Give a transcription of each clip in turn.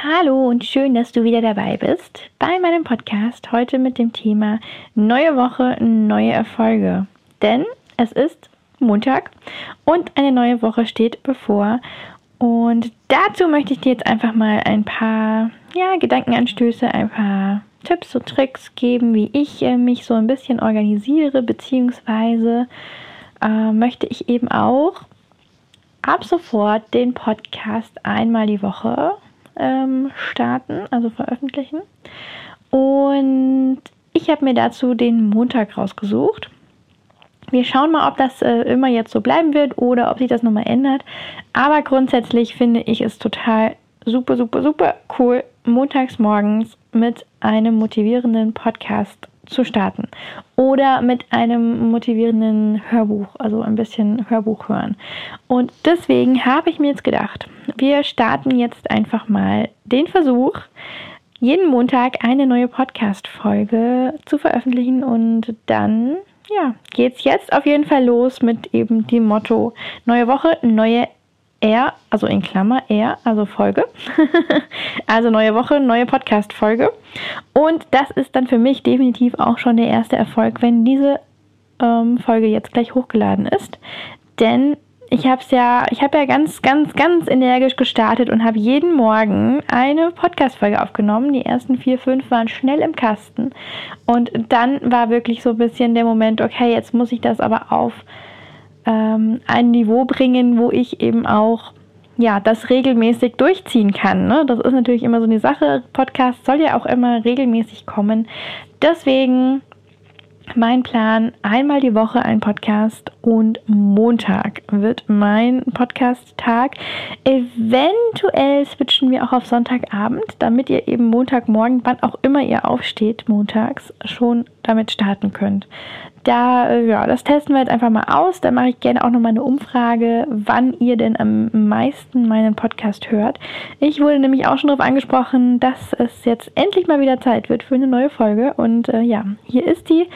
Hallo und schön, dass du wieder dabei bist bei meinem Podcast heute mit dem Thema Neue Woche, neue Erfolge. Denn es ist Montag und eine neue Woche steht bevor. Und dazu möchte ich dir jetzt einfach mal ein paar ja, Gedankenanstöße, ein paar Tipps und Tricks geben, wie ich äh, mich so ein bisschen organisiere, beziehungsweise äh, möchte ich eben auch ab sofort den Podcast einmal die Woche ähm, starten, also veröffentlichen. Und ich habe mir dazu den Montag rausgesucht. Wir schauen mal, ob das äh, immer jetzt so bleiben wird oder ob sich das nochmal ändert. Aber grundsätzlich finde ich es total super, super, super cool, montags morgens mit einem motivierenden Podcast zu starten oder mit einem motivierenden Hörbuch, also ein bisschen Hörbuch hören. Und deswegen habe ich mir jetzt gedacht, wir starten jetzt einfach mal den Versuch, jeden Montag eine neue Podcast-Folge zu veröffentlichen und dann ja, geht's jetzt auf jeden Fall los mit eben dem Motto neue Woche, neue R, also in Klammer R, also Folge. also neue Woche, neue Podcast-Folge. Und das ist dann für mich definitiv auch schon der erste Erfolg, wenn diese ähm, Folge jetzt gleich hochgeladen ist. Denn ich habe es ja, ich habe ja ganz, ganz, ganz energisch gestartet und habe jeden Morgen eine Podcast-Folge aufgenommen. Die ersten vier, fünf waren schnell im Kasten. Und dann war wirklich so ein bisschen der Moment, okay, jetzt muss ich das aber auf ähm, ein Niveau bringen, wo ich eben auch ja, das regelmäßig durchziehen kann. Ne? Das ist natürlich immer so eine Sache. Podcast soll ja auch immer regelmäßig kommen. Deswegen mein Plan, einmal die Woche ein Podcast und Montag wird mein Podcast-Tag. Eventuell switchen wir auch auf Sonntagabend, damit ihr eben Montagmorgen, wann auch immer ihr aufsteht, montags, schon damit starten könnt da, äh, ja, das testen wir jetzt einfach mal aus. Da mache ich gerne auch nochmal eine Umfrage, wann ihr denn am meisten meinen Podcast hört. Ich wurde nämlich auch schon darauf angesprochen, dass es jetzt endlich mal wieder Zeit wird für eine neue Folge. Und äh, ja, hier ist die.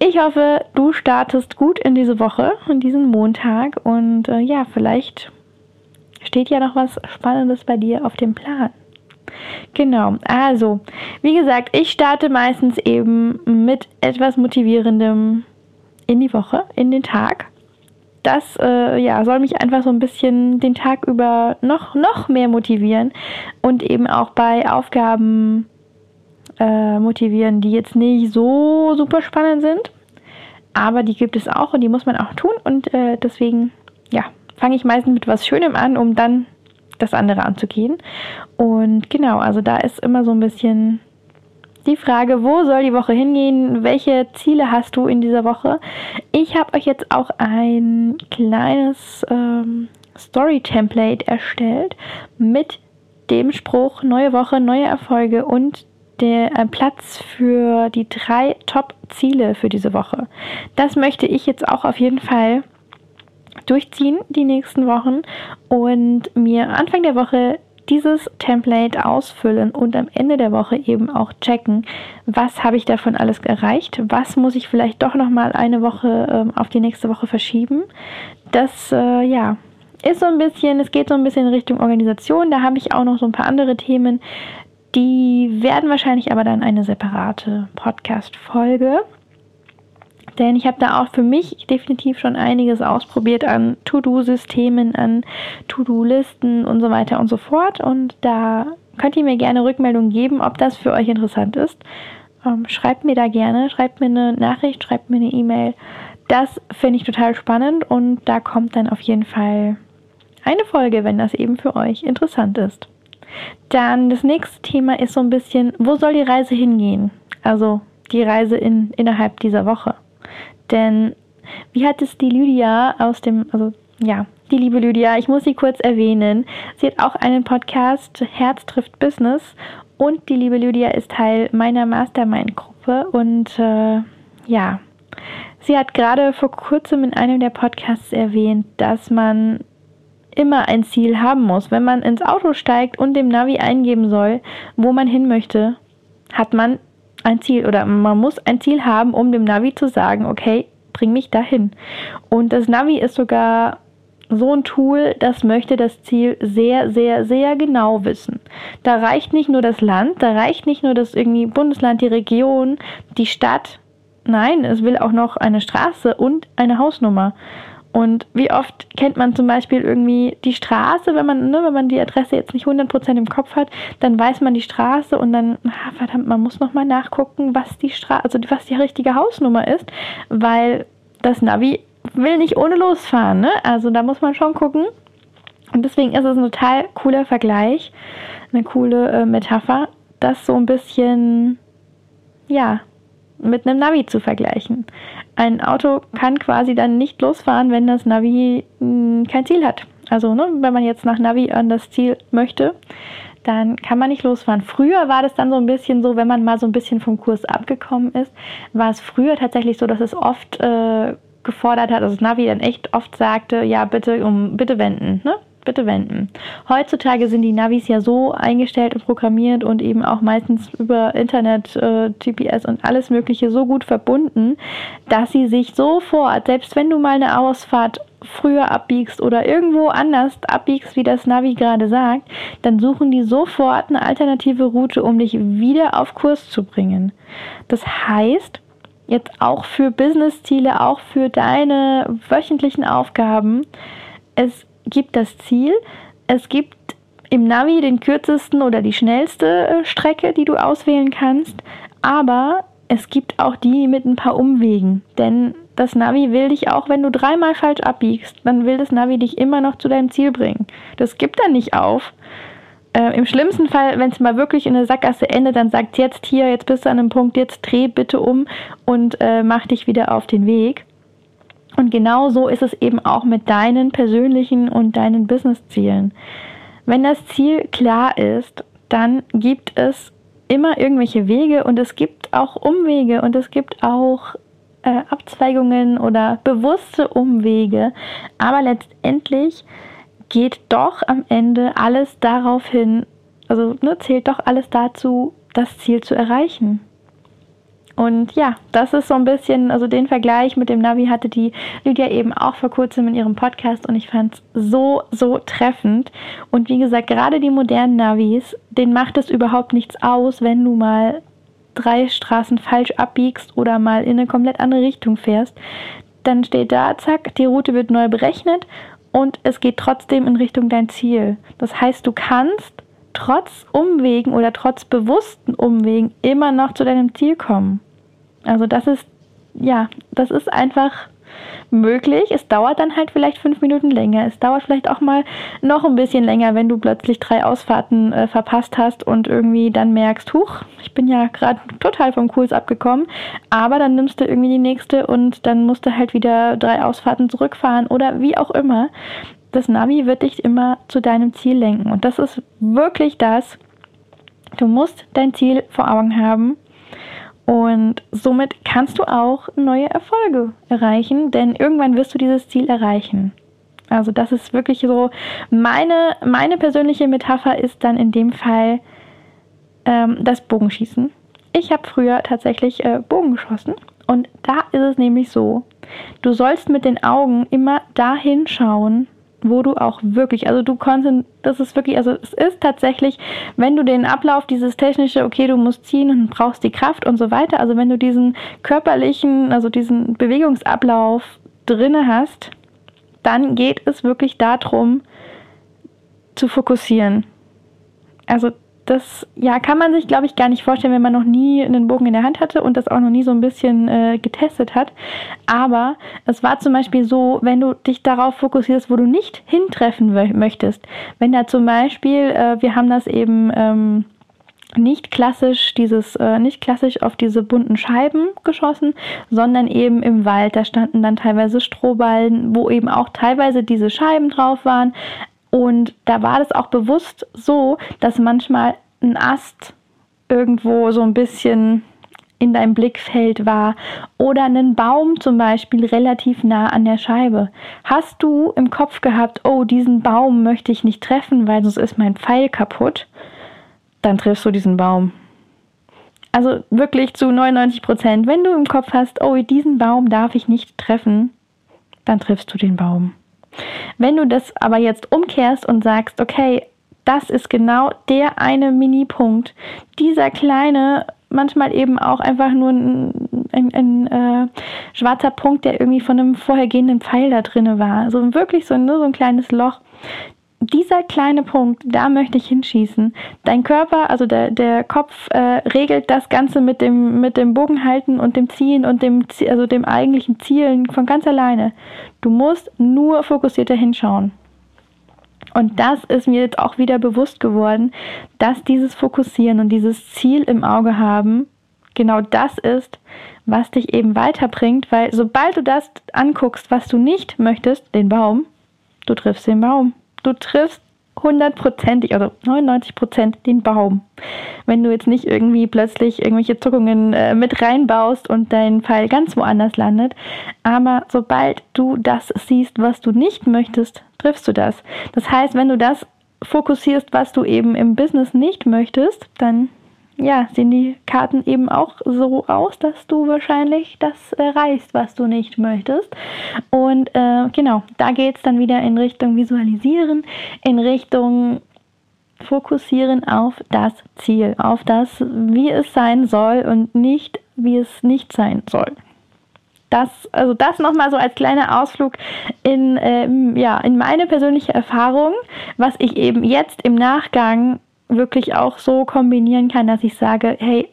Ich hoffe, du startest gut in diese Woche, in diesen Montag. Und äh, ja, vielleicht steht ja noch was Spannendes bei dir auf dem Plan. Genau, also, wie gesagt, ich starte meistens eben mit etwas motivierendem in die Woche, in den Tag. Das äh, ja, soll mich einfach so ein bisschen den Tag über noch, noch mehr motivieren und eben auch bei Aufgaben äh, motivieren, die jetzt nicht so super spannend sind. Aber die gibt es auch und die muss man auch tun. Und äh, deswegen, ja, fange ich meistens mit was Schönem an, um dann das andere anzugehen. Und genau, also da ist immer so ein bisschen die Frage, wo soll die Woche hingehen? Welche Ziele hast du in dieser Woche? Ich habe euch jetzt auch ein kleines ähm, Story-Template erstellt mit dem Spruch neue Woche, neue Erfolge und der äh, Platz für die drei Top-Ziele für diese Woche. Das möchte ich jetzt auch auf jeden Fall durchziehen die nächsten Wochen und mir Anfang der Woche dieses Template ausfüllen und am Ende der Woche eben auch checken, was habe ich davon alles erreicht, was muss ich vielleicht doch noch mal eine Woche ähm, auf die nächste Woche verschieben. Das äh, ja ist so ein bisschen, es geht so ein bisschen in Richtung Organisation. Da habe ich auch noch so ein paar andere Themen. Die werden wahrscheinlich aber dann eine separate Podcast-Folge. Denn ich habe da auch für mich definitiv schon einiges ausprobiert an To-Do-Systemen, an To-Do-Listen und so weiter und so fort. Und da könnt ihr mir gerne Rückmeldung geben, ob das für euch interessant ist. Ähm, schreibt mir da gerne, schreibt mir eine Nachricht, schreibt mir eine E-Mail. Das finde ich total spannend und da kommt dann auf jeden Fall eine Folge, wenn das eben für euch interessant ist. Dann das nächste Thema ist so ein bisschen, wo soll die Reise hingehen? Also die Reise in, innerhalb dieser Woche. Denn wie hat es die Lydia aus dem, also ja, die liebe Lydia, ich muss sie kurz erwähnen. Sie hat auch einen Podcast, Herz trifft Business. Und die liebe Lydia ist Teil meiner Mastermind-Gruppe. Und äh, ja, sie hat gerade vor kurzem in einem der Podcasts erwähnt, dass man immer ein Ziel haben muss. Wenn man ins Auto steigt und dem Navi eingeben soll, wo man hin möchte, hat man ein Ziel oder man muss ein Ziel haben, um dem Navi zu sagen, okay, bring mich dahin. Und das Navi ist sogar so ein Tool, das möchte das Ziel sehr, sehr, sehr genau wissen. Da reicht nicht nur das Land, da reicht nicht nur das irgendwie Bundesland, die Region, die Stadt. Nein, es will auch noch eine Straße und eine Hausnummer. Und wie oft kennt man zum Beispiel irgendwie die Straße, wenn man, ne, wenn man die Adresse jetzt nicht 100% im Kopf hat, dann weiß man die Straße und dann, ach, verdammt, man muss nochmal nachgucken, was die Straße, also was die richtige Hausnummer ist, weil das Navi will nicht ohne losfahren, ne? Also da muss man schon gucken. Und deswegen ist es ein total cooler Vergleich, eine coole äh, Metapher, das so ein bisschen, ja, mit einem Navi zu vergleichen. Ein Auto kann quasi dann nicht losfahren, wenn das Navi hm, kein Ziel hat. Also, ne, wenn man jetzt nach Navi an das Ziel möchte, dann kann man nicht losfahren. Früher war das dann so ein bisschen so, wenn man mal so ein bisschen vom Kurs abgekommen ist, war es früher tatsächlich so, dass es oft äh, gefordert hat, also das Navi dann echt oft sagte, ja, bitte um bitte wenden, ne? Bitte wenden. Heutzutage sind die Navis ja so eingestellt und programmiert und eben auch meistens über Internet, äh, GPS und alles Mögliche so gut verbunden, dass sie sich sofort, selbst wenn du mal eine Ausfahrt früher abbiegst oder irgendwo anders abbiegst, wie das Navi gerade sagt, dann suchen die sofort eine alternative Route, um dich wieder auf Kurs zu bringen. Das heißt, jetzt auch für Business-Ziele, auch für deine wöchentlichen Aufgaben, es gibt das Ziel, es gibt im Navi den kürzesten oder die schnellste äh, Strecke, die du auswählen kannst, aber es gibt auch die mit ein paar Umwegen, denn das Navi will dich auch, wenn du dreimal falsch abbiegst, dann will das Navi dich immer noch zu deinem Ziel bringen. Das gibt er nicht auf. Äh, Im schlimmsten Fall, wenn es mal wirklich in der Sackgasse endet, dann sagt jetzt hier, jetzt bist du an einem Punkt, jetzt dreh bitte um und äh, mach dich wieder auf den Weg. Und genau so ist es eben auch mit deinen persönlichen und deinen Business-Zielen. Wenn das Ziel klar ist, dann gibt es immer irgendwelche Wege und es gibt auch Umwege und es gibt auch äh, Abzweigungen oder bewusste Umwege. Aber letztendlich geht doch am Ende alles darauf hin, also ne, zählt doch alles dazu, das Ziel zu erreichen. Und ja, das ist so ein bisschen, also den Vergleich mit dem Navi hatte die Lydia eben auch vor kurzem in ihrem Podcast und ich fand es so, so treffend. Und wie gesagt, gerade die modernen Navis, denen macht es überhaupt nichts aus, wenn du mal drei Straßen falsch abbiegst oder mal in eine komplett andere Richtung fährst. Dann steht da, zack, die Route wird neu berechnet und es geht trotzdem in Richtung dein Ziel. Das heißt, du kannst trotz Umwegen oder trotz bewussten Umwegen immer noch zu deinem Ziel kommen. Also das ist, ja, das ist einfach möglich. Es dauert dann halt vielleicht fünf Minuten länger. Es dauert vielleicht auch mal noch ein bisschen länger, wenn du plötzlich drei Ausfahrten äh, verpasst hast und irgendwie dann merkst, huch, ich bin ja gerade total vom Kurs abgekommen. Aber dann nimmst du irgendwie die nächste und dann musst du halt wieder drei Ausfahrten zurückfahren oder wie auch immer. Das Navi wird dich immer zu deinem Ziel lenken. Und das ist wirklich das. Du musst dein Ziel vor Augen haben und somit kannst du auch neue Erfolge erreichen, denn irgendwann wirst du dieses Ziel erreichen. Also das ist wirklich so, meine, meine persönliche Metapher ist dann in dem Fall ähm, das Bogenschießen. Ich habe früher tatsächlich äh, Bogen geschossen und da ist es nämlich so, du sollst mit den Augen immer dahin schauen, wo du auch wirklich, also du konntest, das ist wirklich, also es ist tatsächlich, wenn du den Ablauf, dieses technische, okay, du musst ziehen und brauchst die Kraft und so weiter, also wenn du diesen körperlichen, also diesen Bewegungsablauf drinne hast, dann geht es wirklich darum, zu fokussieren. Also das ja, kann man sich, glaube ich, gar nicht vorstellen, wenn man noch nie einen Bogen in der Hand hatte und das auch noch nie so ein bisschen äh, getestet hat. Aber es war zum Beispiel so, wenn du dich darauf fokussierst, wo du nicht hintreffen möchtest. Wenn da zum Beispiel, äh, wir haben das eben ähm, nicht klassisch dieses äh, nicht klassisch auf diese bunten Scheiben geschossen, sondern eben im Wald. Da standen dann teilweise Strohballen, wo eben auch teilweise diese Scheiben drauf waren, und da war das auch bewusst so, dass manchmal ein Ast irgendwo so ein bisschen in deinem Blickfeld war oder einen Baum zum Beispiel relativ nah an der Scheibe. Hast du im Kopf gehabt, oh, diesen Baum möchte ich nicht treffen, weil sonst ist mein Pfeil kaputt, dann triffst du diesen Baum. Also wirklich zu 99 Prozent. Wenn du im Kopf hast, oh, diesen Baum darf ich nicht treffen, dann triffst du den Baum. Wenn du das aber jetzt umkehrst und sagst, okay, das ist genau der eine Mini-Punkt, dieser kleine manchmal eben auch einfach nur ein, ein, ein äh, schwarzer Punkt, der irgendwie von einem vorhergehenden Pfeil da drin war. So wirklich so, nur so ein kleines Loch. Dieser kleine Punkt, da möchte ich hinschießen. Dein Körper, also der, der Kopf, äh, regelt das Ganze mit dem, mit dem Bogenhalten und dem Ziehen und dem, also dem eigentlichen Zielen von ganz alleine. Du musst nur fokussierter hinschauen. Und das ist mir jetzt auch wieder bewusst geworden, dass dieses Fokussieren und dieses Ziel im Auge haben genau das ist, was dich eben weiterbringt, weil sobald du das anguckst, was du nicht möchtest, den Baum, du triffst den Baum. Du triffst hundertprozentig, also 99 Prozent den Baum. Wenn du jetzt nicht irgendwie plötzlich irgendwelche Zuckungen äh, mit reinbaust und dein Pfeil ganz woanders landet. Aber sobald du das siehst, was du nicht möchtest, triffst du das. Das heißt, wenn du das fokussierst, was du eben im Business nicht möchtest, dann ja, sehen die Karten eben auch so aus, dass du wahrscheinlich das erreichst, was du nicht möchtest. Und äh, genau, da geht es dann wieder in Richtung Visualisieren, in Richtung Fokussieren auf das Ziel, auf das, wie es sein soll und nicht, wie es nicht sein soll. Das, also das nochmal so als kleiner Ausflug in, ähm, ja, in meine persönliche Erfahrung, was ich eben jetzt im Nachgang wirklich auch so kombinieren kann, dass ich sage, hey,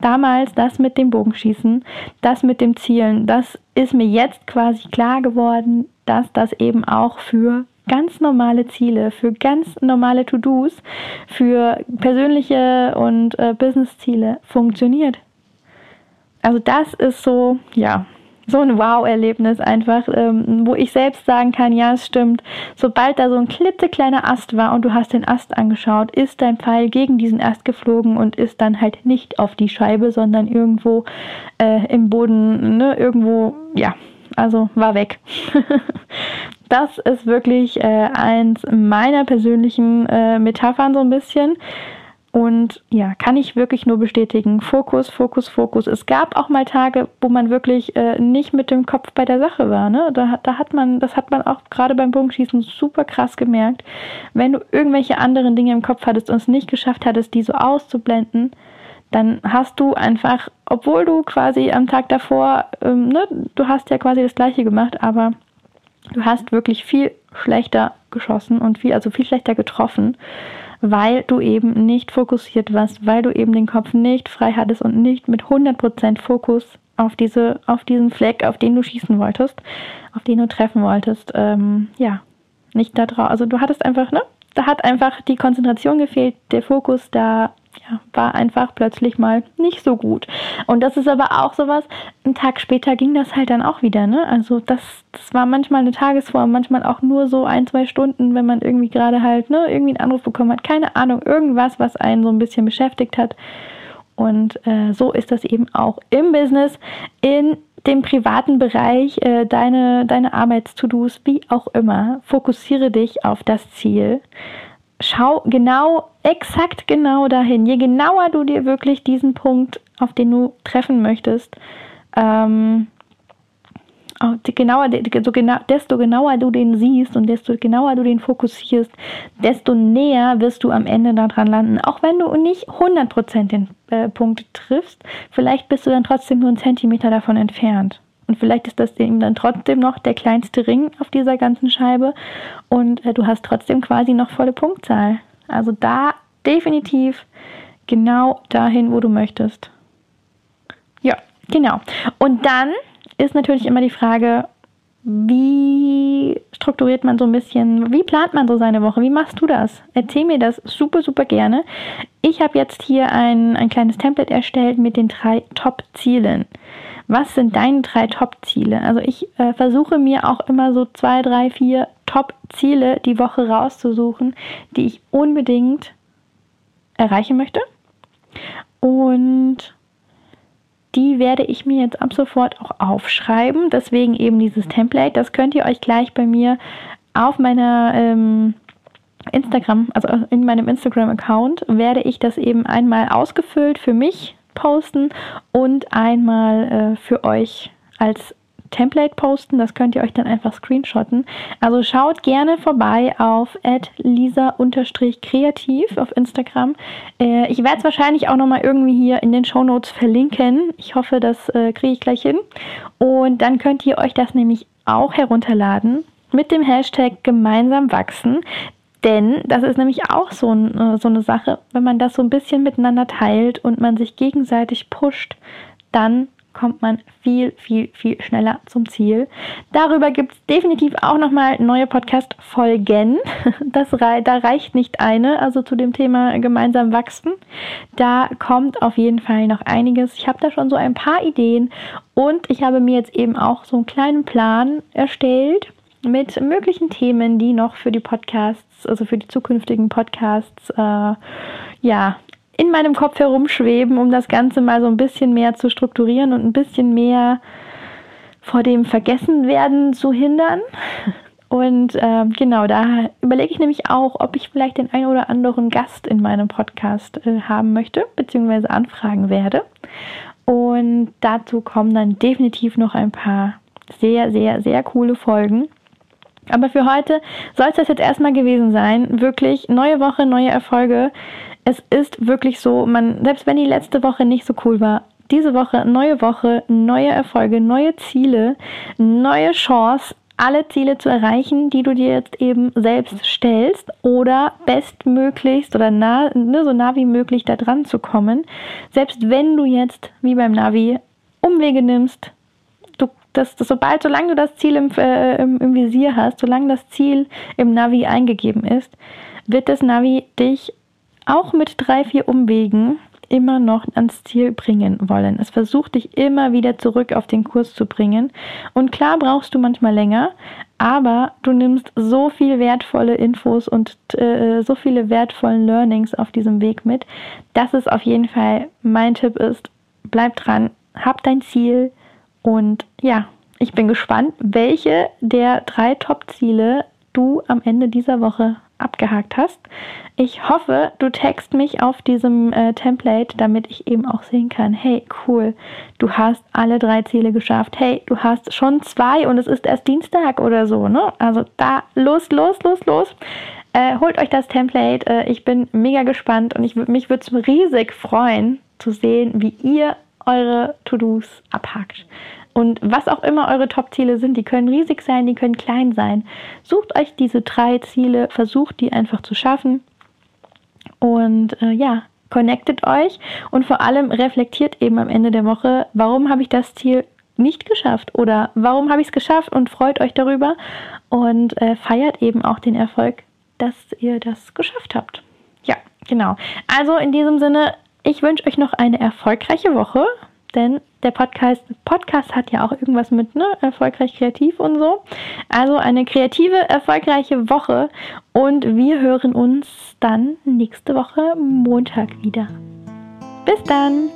damals das mit dem Bogenschießen, das mit dem Zielen, das ist mir jetzt quasi klar geworden, dass das eben auch für ganz normale Ziele, für ganz normale To-Dos, für persönliche und äh, Business-Ziele funktioniert. Also das ist so, ja, so ein Wow-Erlebnis einfach, ähm, wo ich selbst sagen kann, ja, es stimmt. Sobald da so ein klitzekleiner Ast war und du hast den Ast angeschaut, ist dein Pfeil gegen diesen Ast geflogen und ist dann halt nicht auf die Scheibe, sondern irgendwo äh, im Boden, ne, irgendwo, ja, also war weg. das ist wirklich äh, eins meiner persönlichen äh, Metaphern so ein bisschen. Und ja, kann ich wirklich nur bestätigen. Fokus, Fokus, Fokus. Es gab auch mal Tage, wo man wirklich äh, nicht mit dem Kopf bei der Sache war. Ne? Da, da hat man, das hat man auch gerade beim Bogenschießen super krass gemerkt. Wenn du irgendwelche anderen Dinge im Kopf hattest und es nicht geschafft hattest, die so auszublenden, dann hast du einfach, obwohl du quasi am Tag davor, ähm, ne, du hast ja quasi das gleiche gemacht, aber du hast wirklich viel schlechter geschossen und viel, also viel schlechter getroffen weil du eben nicht fokussiert warst, weil du eben den Kopf nicht frei hattest und nicht mit 100% Fokus auf, diese, auf diesen Fleck, auf den du schießen wolltest, auf den du treffen wolltest, ähm, ja, nicht da drauf. Also du hattest einfach, ne? Da hat einfach die Konzentration gefehlt, der Fokus, da ja, war einfach plötzlich mal nicht so gut. Und das ist aber auch sowas, einen Tag später ging das halt dann auch wieder, ne? Also das, das war manchmal eine Tagesform, manchmal auch nur so ein, zwei Stunden, wenn man irgendwie gerade halt, ne, irgendwie einen Anruf bekommen hat, keine Ahnung, irgendwas, was einen so ein bisschen beschäftigt hat. Und äh, so ist das eben auch im Business, in dem privaten Bereich, äh, deine, deine Arbeits-To-Dos, wie auch immer. Fokussiere dich auf das Ziel schau genau, exakt genau dahin. Je genauer du dir wirklich diesen Punkt, auf den du treffen möchtest, ähm, genauer, so genau, desto genauer du den siehst und desto genauer du den fokussierst, desto näher wirst du am Ende daran landen. Auch wenn du nicht 100% den äh, Punkt triffst, vielleicht bist du dann trotzdem nur einen Zentimeter davon entfernt. Und vielleicht ist das eben dann trotzdem noch der kleinste Ring auf dieser ganzen Scheibe und äh, du hast trotzdem quasi noch volle Punktzahl. Also da definitiv genau dahin, wo du möchtest. Ja, genau. Und dann ist natürlich immer die Frage, wie strukturiert man so ein bisschen, wie plant man so seine Woche? Wie machst du das? Erzähl mir das super, super gerne. Ich habe jetzt hier ein, ein kleines Template erstellt mit den drei Top-Zielen. Was sind deine drei Top-Ziele? Also ich äh, versuche mir auch immer so zwei, drei, vier Top-Ziele die Woche rauszusuchen, die ich unbedingt erreichen möchte. und die werde ich mir jetzt ab sofort auch aufschreiben. Deswegen eben dieses Template. Das könnt ihr euch gleich bei mir auf meiner ähm, Instagram, also in meinem Instagram-Account, werde ich das eben einmal ausgefüllt für mich posten und einmal äh, für euch als Template posten. Das könnt ihr euch dann einfach screenshotten. Also schaut gerne vorbei auf lisa-kreativ auf Instagram. Äh, ich werde es wahrscheinlich auch nochmal irgendwie hier in den Show Notes verlinken. Ich hoffe, das äh, kriege ich gleich hin. Und dann könnt ihr euch das nämlich auch herunterladen mit dem Hashtag gemeinsam wachsen. Denn das ist nämlich auch so, ein, äh, so eine Sache, wenn man das so ein bisschen miteinander teilt und man sich gegenseitig pusht, dann kommt man viel, viel, viel schneller zum Ziel. Darüber gibt es definitiv auch nochmal neue Podcast-Folgen. Das, da reicht nicht eine, also zu dem Thema gemeinsam wachsen. Da kommt auf jeden Fall noch einiges. Ich habe da schon so ein paar Ideen und ich habe mir jetzt eben auch so einen kleinen Plan erstellt mit möglichen Themen, die noch für die Podcasts, also für die zukünftigen Podcasts, äh, ja, in meinem Kopf herumschweben, um das Ganze mal so ein bisschen mehr zu strukturieren und ein bisschen mehr vor dem Vergessenwerden zu hindern. Und äh, genau, da überlege ich nämlich auch, ob ich vielleicht den einen oder anderen Gast in meinem Podcast äh, haben möchte, beziehungsweise anfragen werde. Und dazu kommen dann definitiv noch ein paar sehr, sehr, sehr coole Folgen. Aber für heute soll es das jetzt erstmal gewesen sein. Wirklich neue Woche, neue Erfolge es ist wirklich so, man, selbst wenn die letzte Woche nicht so cool war, diese Woche, neue Woche, neue Erfolge, neue Ziele, neue Chance, alle Ziele zu erreichen, die du dir jetzt eben selbst stellst oder bestmöglichst oder nah, ne, so nah wie möglich da dran zu kommen. Selbst wenn du jetzt, wie beim Navi, Umwege nimmst, du, das, das, sobald, solange du das Ziel im, äh, im, im Visier hast, solange das Ziel im Navi eingegeben ist, wird das Navi dich auch mit drei, vier Umwegen immer noch ans Ziel bringen wollen. Es versucht dich immer wieder zurück auf den Kurs zu bringen. Und klar brauchst du manchmal länger, aber du nimmst so viel wertvolle Infos und äh, so viele wertvollen Learnings auf diesem Weg mit, dass es auf jeden Fall mein Tipp ist, bleib dran, hab dein Ziel und ja, ich bin gespannt, welche der drei Top-Ziele du am Ende dieser Woche abgehakt hast. Ich hoffe, du text mich auf diesem äh, Template, damit ich eben auch sehen kann, hey, cool, du hast alle drei Ziele geschafft. Hey, du hast schon zwei und es ist erst Dienstag oder so, ne? Also da, los, los, los, los. Äh, holt euch das Template. Äh, ich bin mega gespannt und ich, mich würde es riesig freuen, zu sehen, wie ihr eure To-Dos abhakt. Und was auch immer eure Top-Ziele sind, die können riesig sein, die können klein sein. Sucht euch diese drei Ziele, versucht die einfach zu schaffen. Und äh, ja, connectet euch und vor allem reflektiert eben am Ende der Woche, warum habe ich das Ziel nicht geschafft oder warum habe ich es geschafft und freut euch darüber und äh, feiert eben auch den Erfolg, dass ihr das geschafft habt. Ja, genau. Also in diesem Sinne, ich wünsche euch noch eine erfolgreiche Woche denn der Podcast, Podcast hat ja auch irgendwas mit, ne? Erfolgreich kreativ und so. Also eine kreative, erfolgreiche Woche und wir hören uns dann nächste Woche Montag wieder. Bis dann!